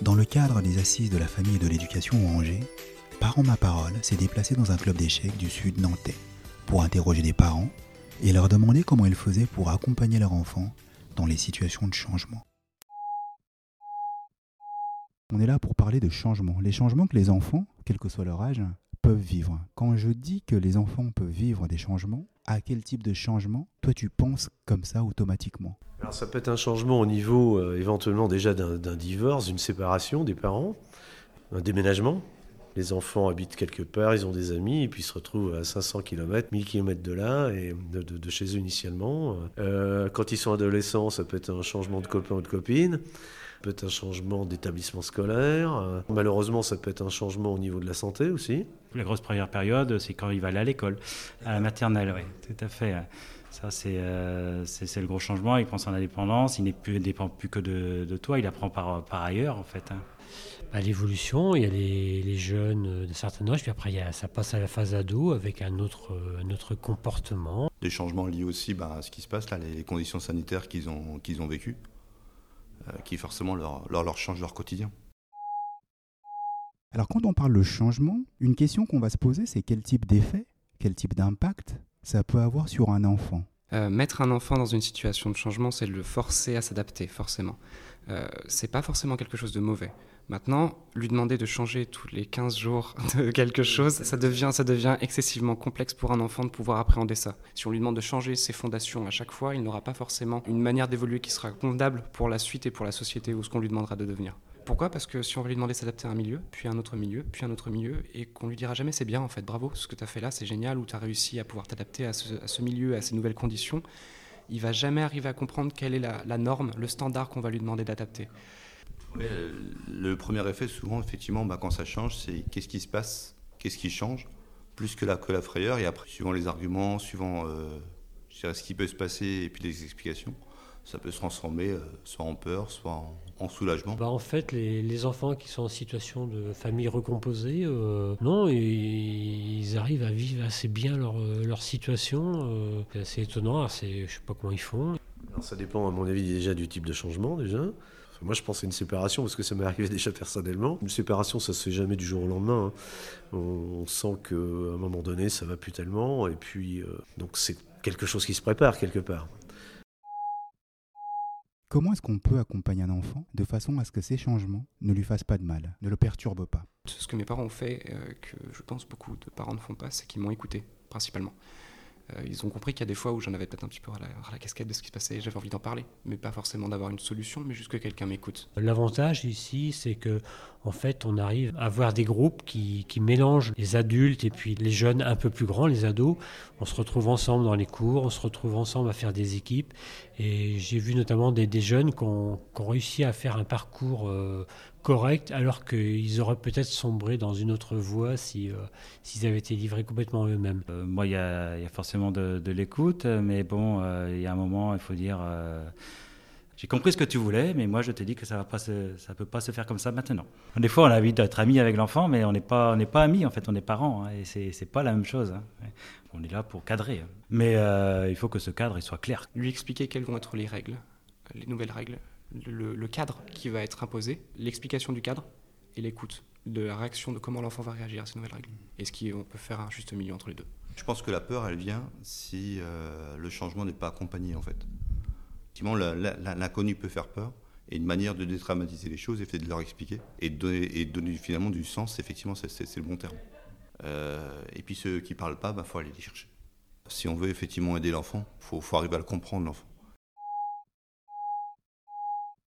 Dans le cadre des assises de la famille et de l'éducation au Angers, Parents Ma Parole s'est déplacé dans un club d'échecs du sud nantais pour interroger des parents et leur demander comment ils faisaient pour accompagner leurs enfants dans les situations de changement. On est là pour parler de changement, les changements que les enfants, quel que soit leur âge, peuvent vivre. Quand je dis que les enfants peuvent vivre des changements, à quel type de changement toi tu penses comme ça automatiquement? Alors ça peut être un changement au niveau euh, éventuellement déjà d'un divorce, d'une séparation des parents, un déménagement. Les enfants habitent quelque part, ils ont des amis, et puis se retrouvent à 500 km, 1000 km de là, et de chez eux initialement. Euh, quand ils sont adolescents, ça peut être un changement de copain ou de copine. Ça peut être un changement d'établissement scolaire. Euh, Malheureusement, ça peut être un changement au niveau de la santé aussi. La grosse première période, c'est quand il va aller à l'école, à la maternelle, oui, tout à fait. Ça, c'est euh, c'est- le gros changement. Il prend son indépendance, il ne dépend plus que de, de toi, il apprend par, par ailleurs, en fait. hein. à l'évolution, il y a les, les jeunes d'un certain âge, puis après il y a- ça passe à la phase ado avec un autre, un autre comportement. Des changements liés aussi bah, à ce qui se passe, là, les conditions sanitaires qu'ils ont, qu'ils ont vécues, qui forcément leur, leur, leur quotidien. Alors quand on parle de changement, une question qu'on va se poser, c'est quel type d'effet, quel type d'impact ça peut avoir sur un enfant? Euh, mettre un enfant dans une situation de changement, c'est le forcer à s'adapter, forcément. Euh, c'est pas forcément quelque chose de mauvais. Maintenant, lui demander de changer tous les 15 jours de quelque chose, ça devient, ça devient excessivement complexe pour un enfant de pouvoir appréhender ça. Si on lui demande de changer ses fondations à chaque fois, il n'aura pas forcément une manière d'évoluer qui sera convenable pour la suite et pour la société ou ce qu'on lui demandera de devenir. Pourquoi? Parce que si on va lui demander de s'adapter à un milieu, puis à un autre milieu, puis à un autre milieu, et qu'on lui dira jamais c'est bien en fait, bravo, ce que tu as fait là c'est génial, ou tu as réussi à pouvoir t'adapter à ce, milieu, à ces nouvelles conditions, il va jamais arriver à comprendre quelle est la norme, le standard qu'on va lui demander d'adapter. Euh, le premier effet, souvent, effectivement, bah, quand ça change, c'est qu'est-ce qui se passe, qu'est-ce qui change, plus que la, que la frayeur. Et après, suivant les arguments, suivant euh, je dirais, ce qui peut se passer et puis les explications, ça peut se transformer euh, soit en peur, soit en, en soulagement. Bah, en fait, les, les enfants qui sont en situation de famille recomposée, euh, non, ils, ils arrivent à vivre assez bien leur, leur situation. euh, c'est assez étonnant, assez, je sais pas comment ils font. Alors ça dépend à mon avis déjà du type de changement déjà. Enfin, moi je pense à une séparation parce que ça m'est arrivé déjà personnellement. Une séparation ça se fait jamais du jour au lendemain. hein. On, on sent qu'à un moment donné ça va plus tellement et puis euh, donc c'est quelque chose qui se prépare quelque part. Comment est-ce qu'on peut accompagner un enfant de façon à ce que ces changements ne lui fassent pas de mal, ne le perturbent pas? Ce que mes parents ont fait, euh, que je pense beaucoup de parents ne font pas, c'est qu'ils m'ont écouté, principalement. Euh, ils ont compris qu'il y a des fois où j'en avais peut-être un petit peu à la, casquette de ce qui se passait et j'avais envie d'en parler, mais pas forcément d'avoir une solution, mais juste que quelqu'un m'écoute. L'avantage ici, c'est que en fait, on arrive à avoir des groupes qui, qui mélangent les adultes et puis les jeunes un peu plus grands, les ados. On se retrouve ensemble dans les cours, on se retrouve ensemble à faire des équipes. Et j'ai vu notamment des, jeunes qui ont, qui ont réussi à faire un parcours euh, correct, alors qu'ils auraient peut-être sombré dans une autre voie si, euh, s'ils avaient été livrés complètement à eux-mêmes. Euh, moi, il y a, il y a forcément de, de l'écoute, mais bon, euh, il y a un moment, il faut dire. euh, j'ai compris ce que tu voulais, mais moi je te dis que ça va pas se, ça peut pas se faire comme ça maintenant. Des fois, on a envie d'être amis avec l'enfant, mais on n'est pas, on n'est pas amis en fait, on est parents, hein, et c'est, c'est pas la même chose. hein. On est là pour cadrer, hein. mais euh, il faut que ce cadre il soit clair. Lui expliquer quelles vont être les règles, les nouvelles règles, le, cadre qui va être imposé, l'explication du cadre et l'écoute de la réaction de comment l'enfant va réagir à ces nouvelles règles. Et ce qu'on peut faire un juste milieu entre les deux. Je pense que la peur, elle vient si euh, le changement n'est pas accompagné, en fait. Effectivement, l'inconnu peut faire peur, et une manière de dédramatiser les choses, et de leur expliquer, et de donner, finalement du sens, effectivement, c'est, c'est- c'est le bon terme. Euh, et puis ceux qui parlent pas, il faut aller les chercher. Si on veut effectivement aider l'enfant, il faut arriver à le comprendre, l'enfant.